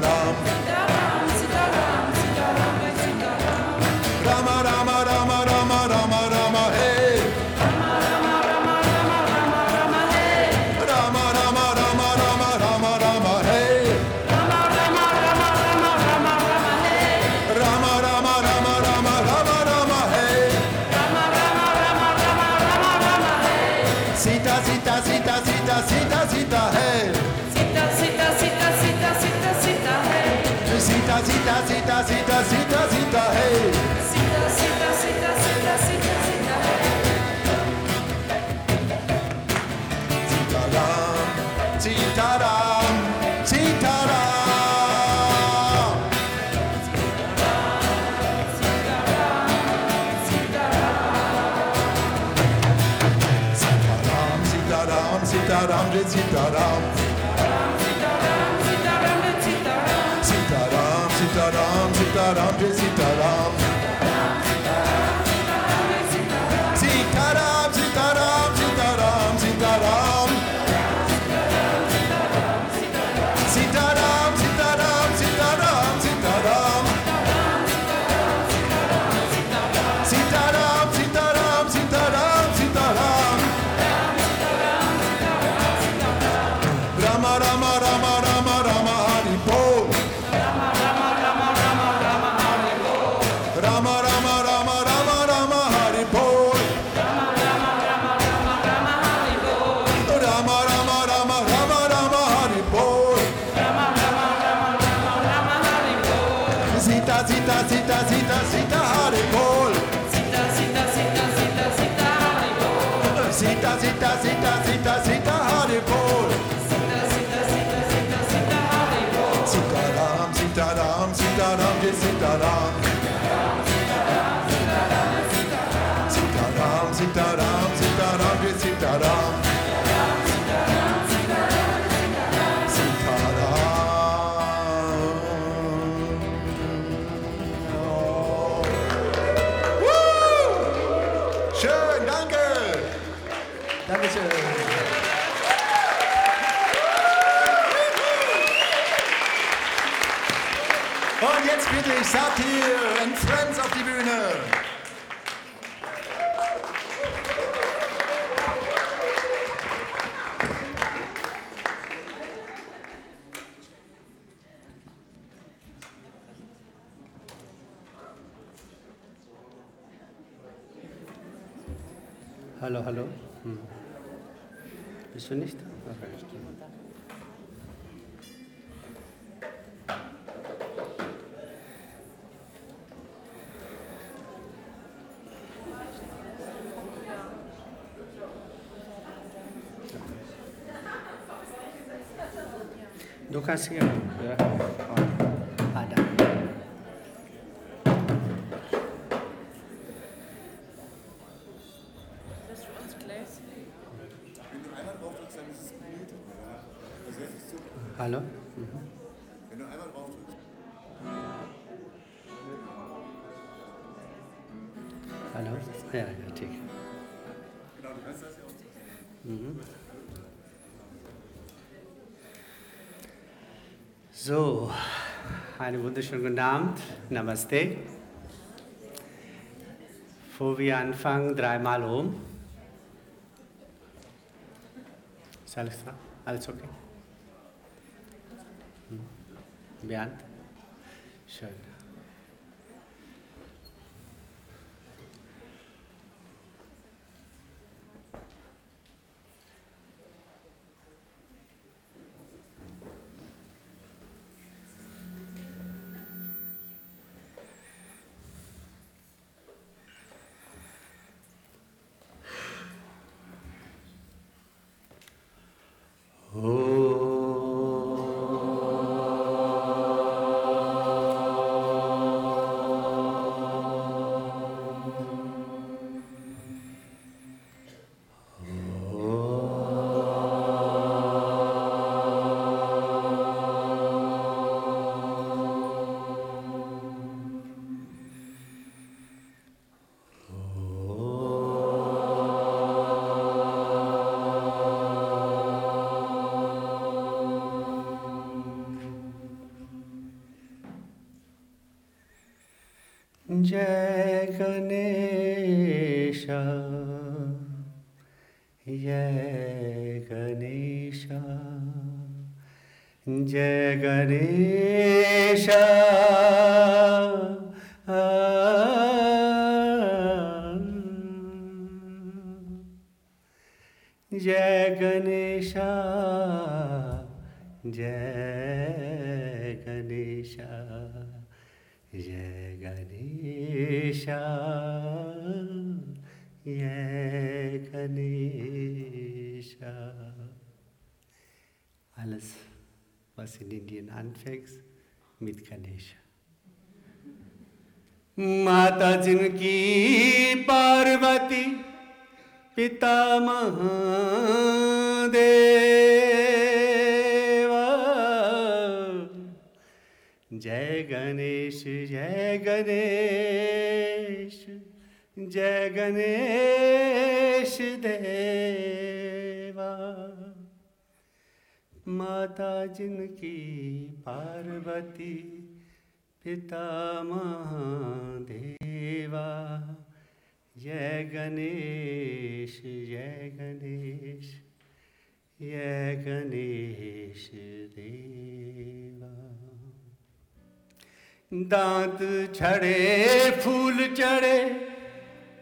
Ram. Hallå, hallå. Hm. Bist du nicht? Okay. Du kan se. Ja. So, einen wunderschönen guten Abend. Namaste. Bevor wir anfangen, dreimal um. Ist alles, klar? alles okay? Hm. Bernd? Yeah. पिता महादेव। जय गणेश जय गणेश जय गणेश देवा। माता जिनकी पार्वती पिता महादेवा। जय गणेश जय गणेश जय गणेश देवा। दांत छड़े फूल चढ़े,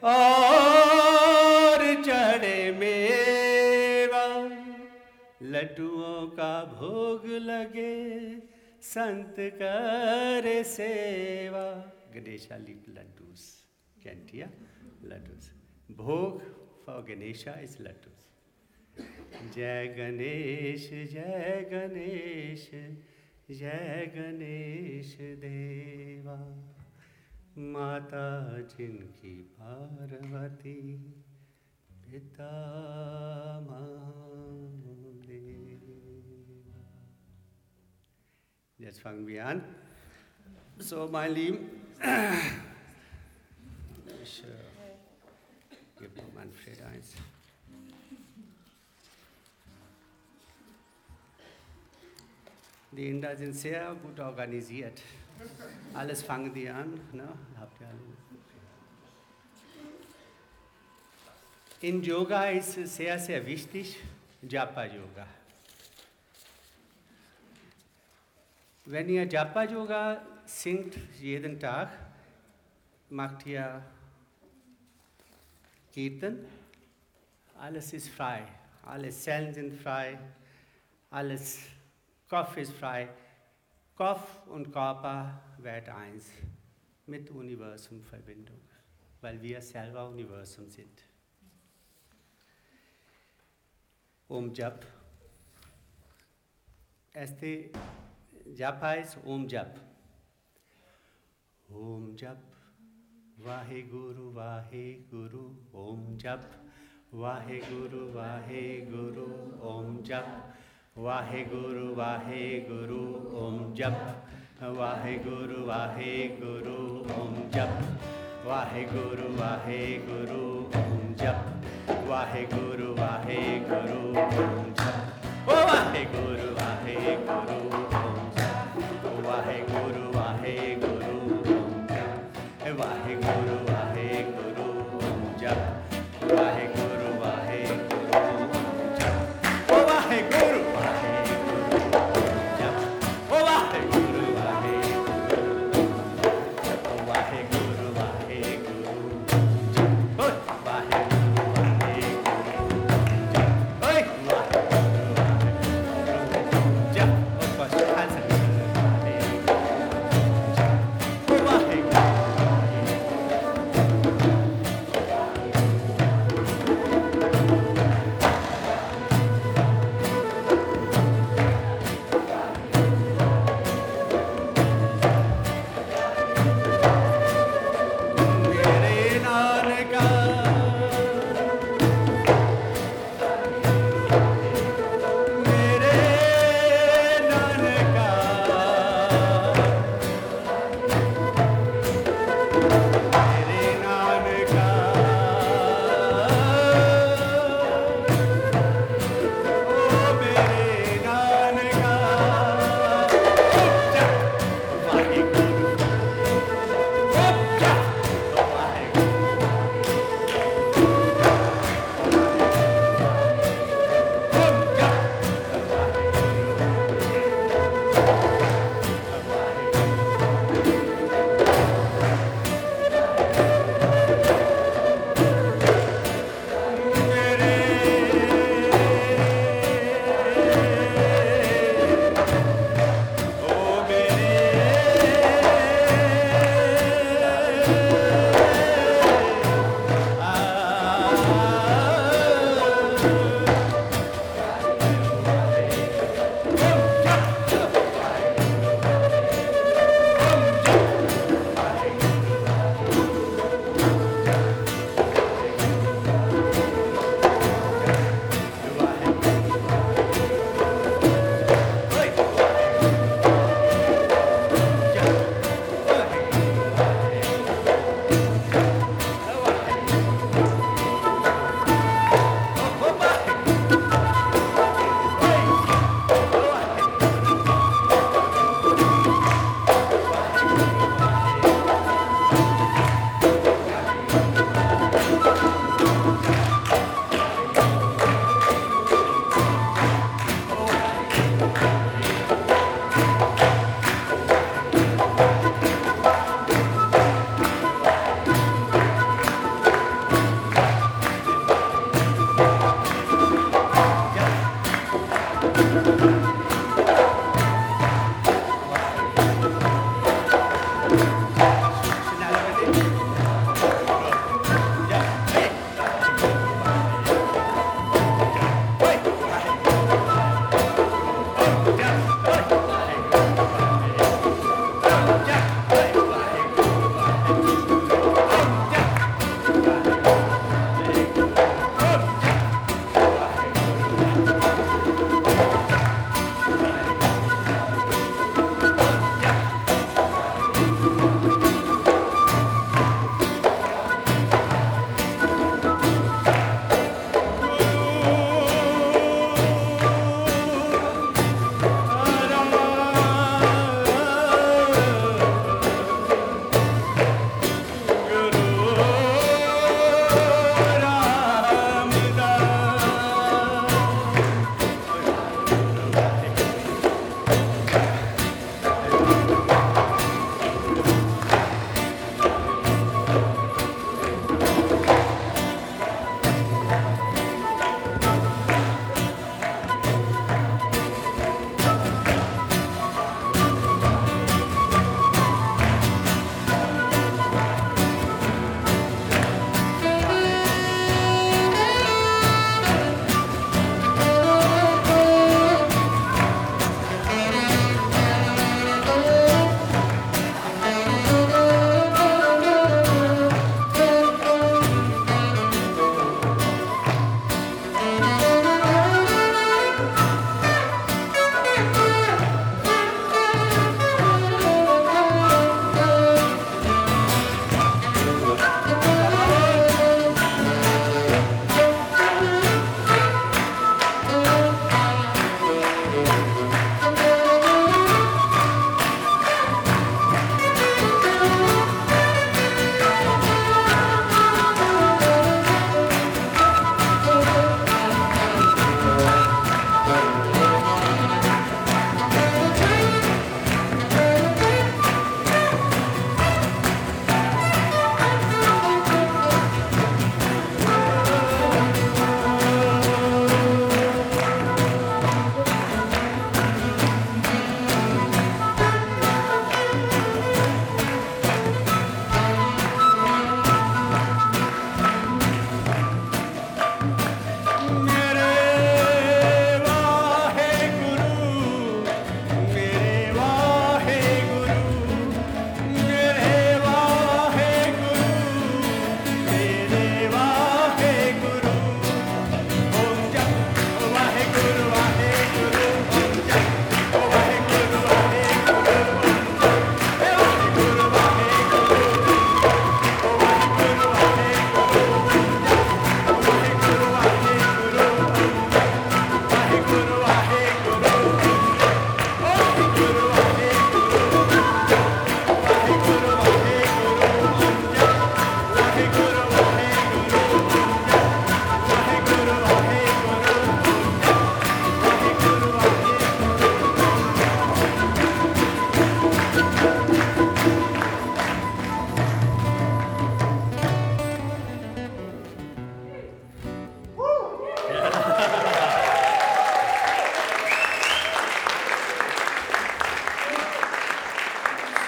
और चढ़े मेवा। लड्डुओं का भोग लगे, संत कर सेवा। गणेशा लिप लड्डूस कैंटिया लड्डूस भोग फॉर गणेशा इज़ लड्डूस जय गणेश जय गणेश जय गणेश देवा माता जिनकी पार्वती पिता मे जस फंग बियान सो माई sure. Gebe Manfred eins. Die Inder sind sehr gut organisiert. Alles fangen die an. Ne? Habt ihr alle. In Yoga ist sehr, sehr wichtig, Japa-Yoga. Wenn ihr Japa-Yoga singt jeden Tag, macht ihr Kirtan, alles ist frei, alle Zellen sind frei, alles Kopf ist frei. Kopf und Körper werden eins mit Universum Verbindung, weil wir selber Universum sind. Om Jap. Erste Jap heißt Om Jap. Om Jap. Wahe गुरु वाहे गुरु ओम जप वाहे गुरु वाहे गुरु ओम जप वाहे गुरु वाहे गुरु ओम जप वाहे गुरु वाहे गुरु ओम जप वाहे गुरु वाहे गुरु ओम जप वाहे गुरु वाहे गुरु ओम जप ओ वाहे Guru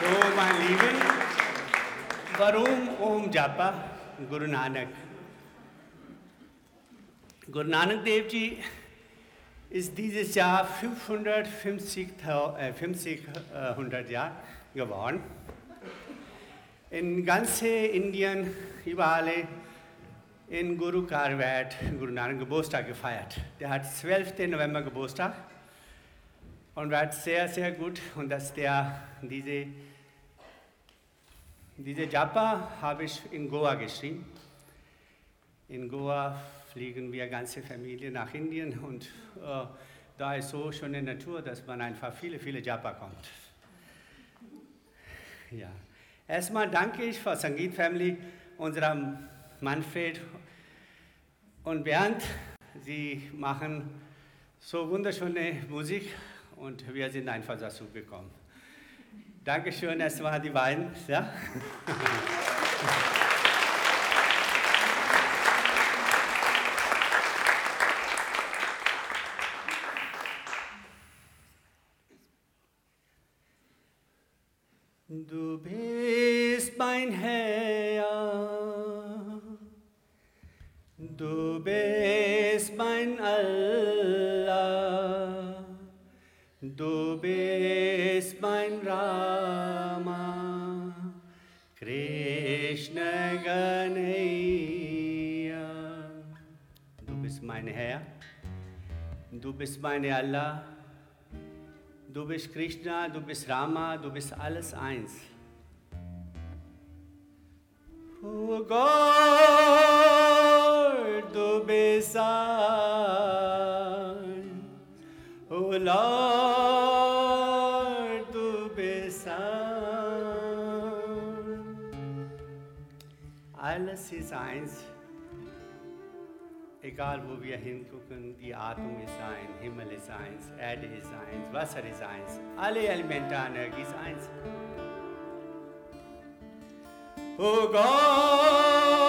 So, mein Lieben, warum Om Japa Guru Nanak? Guru Nanak Dev Ji ist dieses Jahr 550, äh, 50, äh, 100 Jahre geworden. In ganz Indien, überall in Guru Karwat Guru Nanak Geburtstag gefeiert. Der hat 12. November Geburtstag und war sehr, sehr gut. Und dass der diese, diese Japa habe ich in Goa geschrieben. In Goa fliegen wir ganze Familie nach Indien und äh, da ist so schöne Natur, dass man einfach viele, viele Japa kommt. Ja. Erstmal danke ich für Sangeet Family, unserem Manfred und Bernd. Sie machen so wunderschöne Musik und wir sind einfach dazu gekommen. Dankeschön, erstmal die beiden. Ja? Du bist mein Herr, du bist du bist mein Rama, Krishna Ganaya. Du bist mein Herr, du bist meine Allah. Du bist Krishna, du bist Rama, du bist alles eins. Oh Gott, du bist ein. Oh Lord, Ist eins. Egal wo wir hingucken, die Atmung ist eins, Himmel ist eins, Erde ist eins, Wasser ist eins, alle Elemente Energie ist eins. Oh Gott,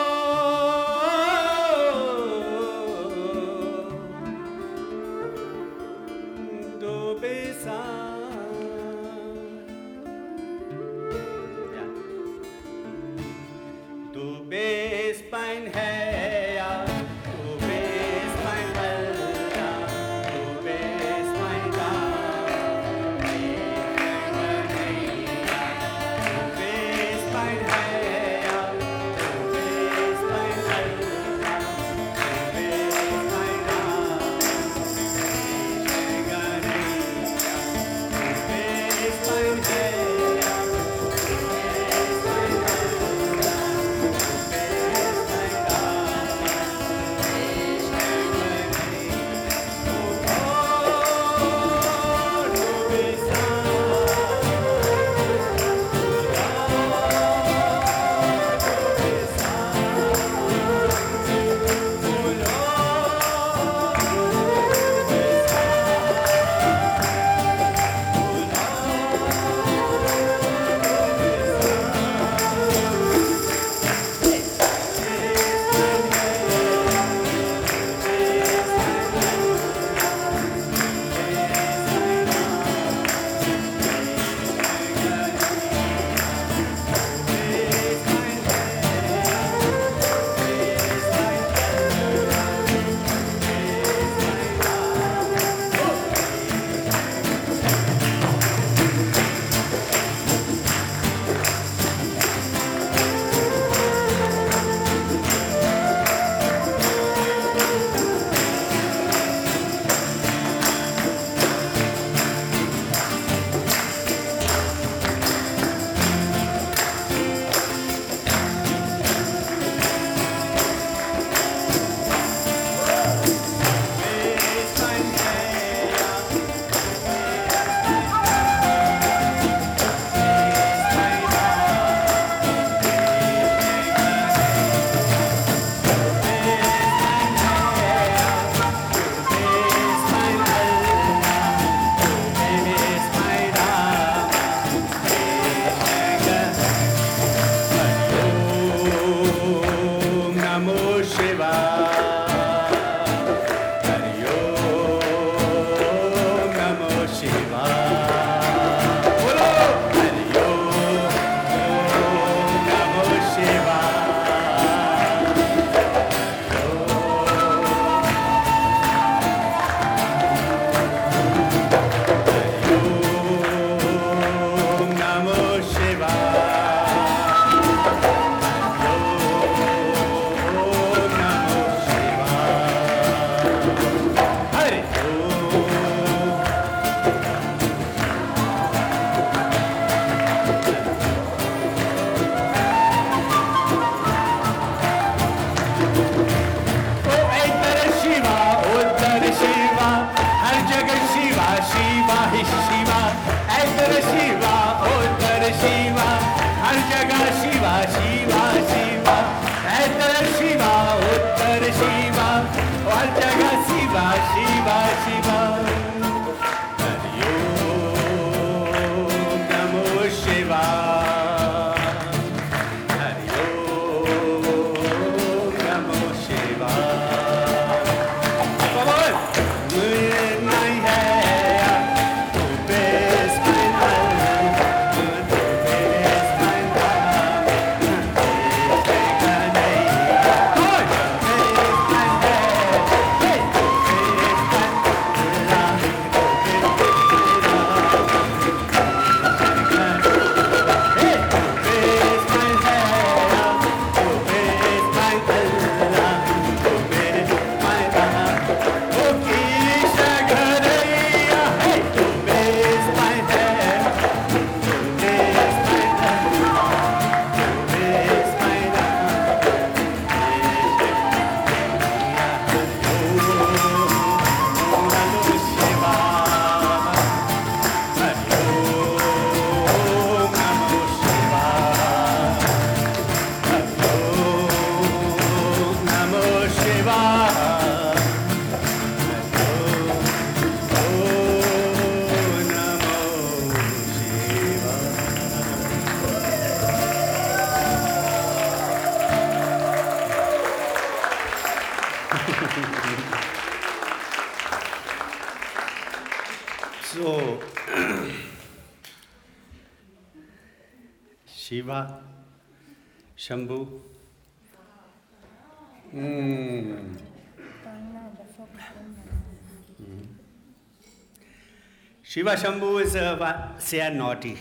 Shiva Shambhu is wa- sehr naughty.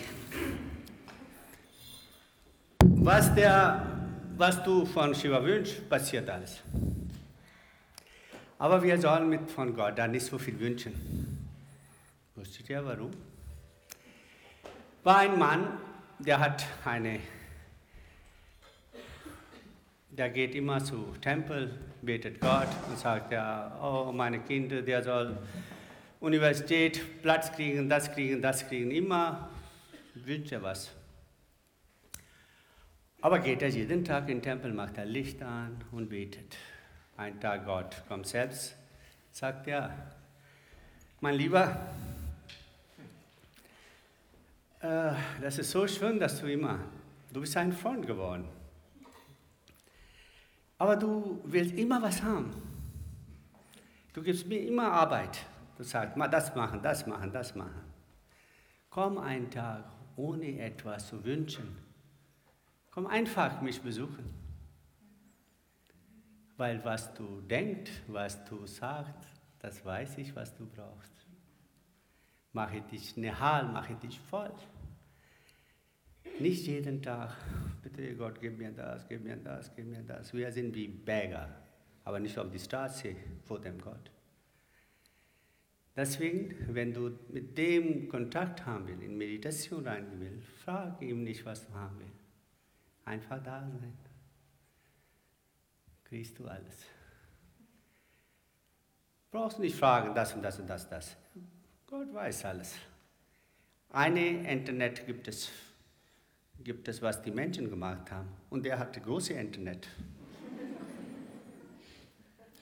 Was, der, was du von Shiva wünschst, passiert alles. Aber wir sollen mit von Gott da nicht so viel wünschen. Wusstet ihr warum? War ein Mann, der hat eine, der geht immer zu Tempel, betet Gott und sagt, ja, oh meine Kinder, der soll Universität, Platz kriegen, das kriegen, das kriegen, immer wünscht er was. Aber geht er jeden Tag in den Tempel, macht er Licht an und betet. Ein Tag Gott kommt selbst, sagt er, mein Lieber, äh, das ist so schön, dass du immer, du bist ein Freund geworden. Aber du willst immer was haben. Du gibst mir immer Arbeit. Du sagst, mal das machen, das machen, das machen. Komm einen Tag, ohne etwas zu wünschen. Komm einfach mich besuchen. Weil was du denkst, was du sagst, das weiß ich, was du brauchst. Mache dich nehal, mache dich voll. Nicht jeden Tag, bitte Gott, gib mir das, gib mir das, gib mir das. Wir sind wie Bäger, aber nicht auf die Straße vor dem Gott. Deswegen, wenn du mit dem Kontakt haben willst, in Meditation reingehen willst, frag ihm nicht, was du haben willst. Einfach da sein. Kriegst du alles. Brauchst nicht fragen, das und das und das, das. Gott weiß alles. Eine Internet gibt es, gibt es, was die Menschen gemacht haben. Und er hatte große Internet.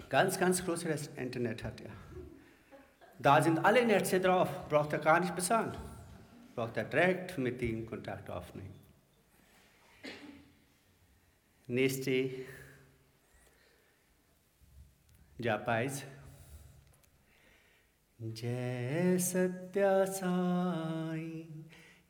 ganz, ganz großes Internet hat er. Da sind alle Netze drauf, braucht er gar nicht bezahlen. Braucht er direkt mit ihnen Kontakt aufnehmen. Nächste Japais. Jai Satya Sai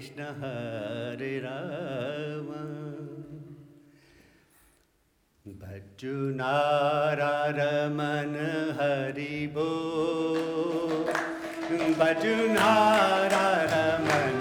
Krishna हरे राम। बजु नारा रमन हरिभो भजु रमन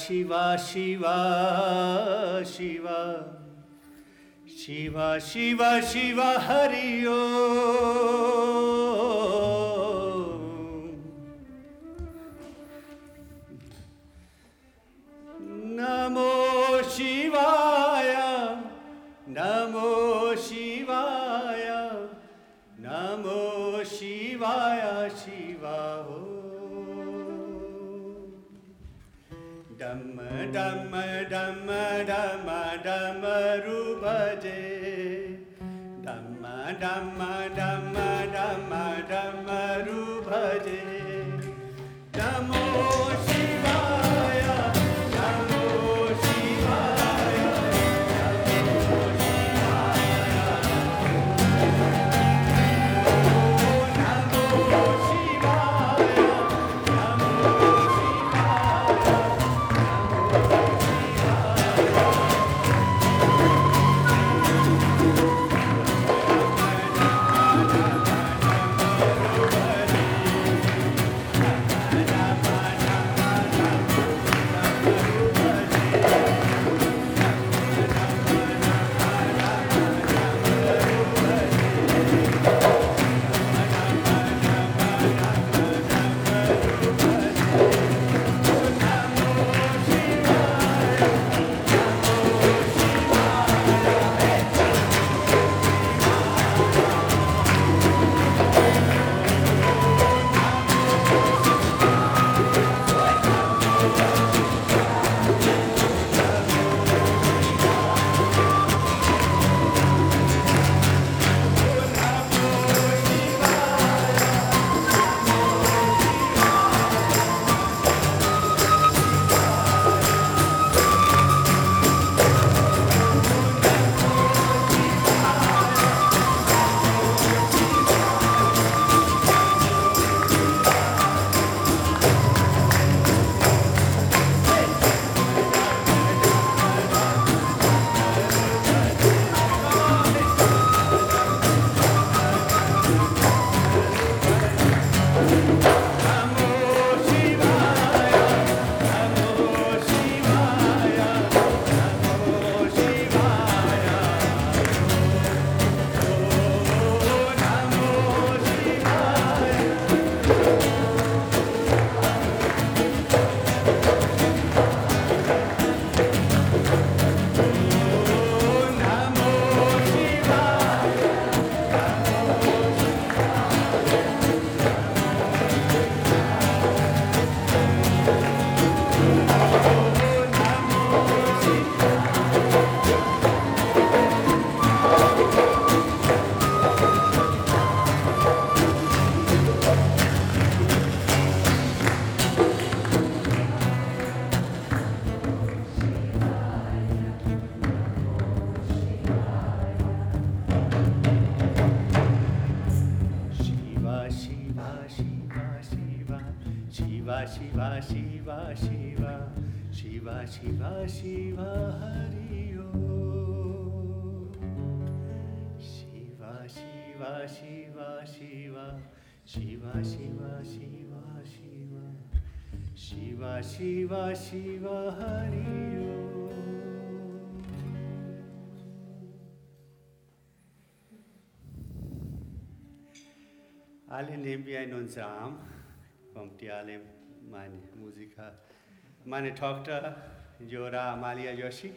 शिवा शिवा शिवा। शिवा शिवा शिवा हरि ओ। नमो शिवाय नमो शिवा डम डम डम डमरु भजे डम डम डम डम डमरु Shiva, Hari. Shiva, Shiva, Shiva, Shiva, Shiva, Shiva, Shiva, Shiva, Shiva, Shiva, Shiva, Hari. Alle nehmen wir in unseren Arm. Kommt ihr alle, meine Musiker. Meine Tochter, Jora Amalia Yoshi.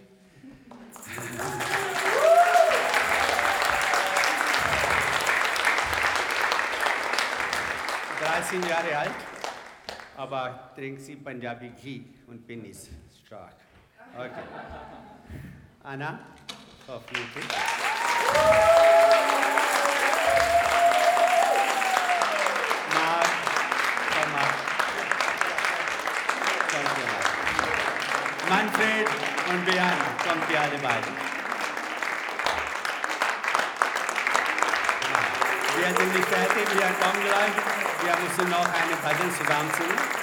Dreizehn Jahre alt, aber trinkt sie Punjabi Ghee und bin ist stark. Okay. Anna, auf YouTube. Manfred und Björn, kommt ihr alle beide. Wir sind nicht fertig, wir kommen gleich. Wir müssen noch eine Bhajan zusammen singen.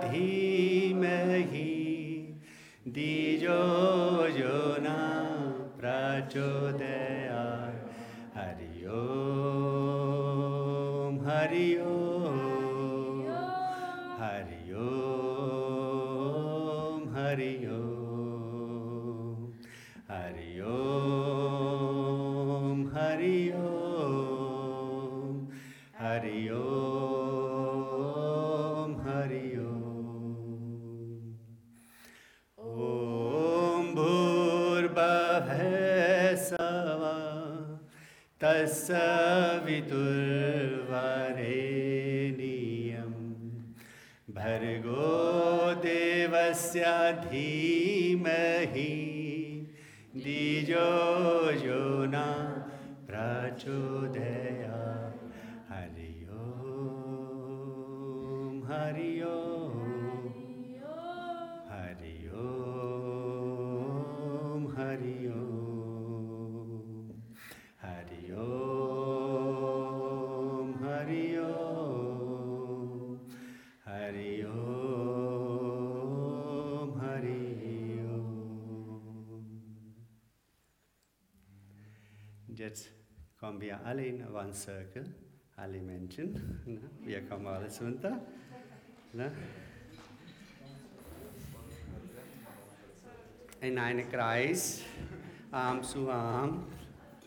धीमहि। दी wir alle in One Circle, alle Menschen. Ne? Wir kommen alle runter. Ne? In einen Kreis, Arm zu Arm.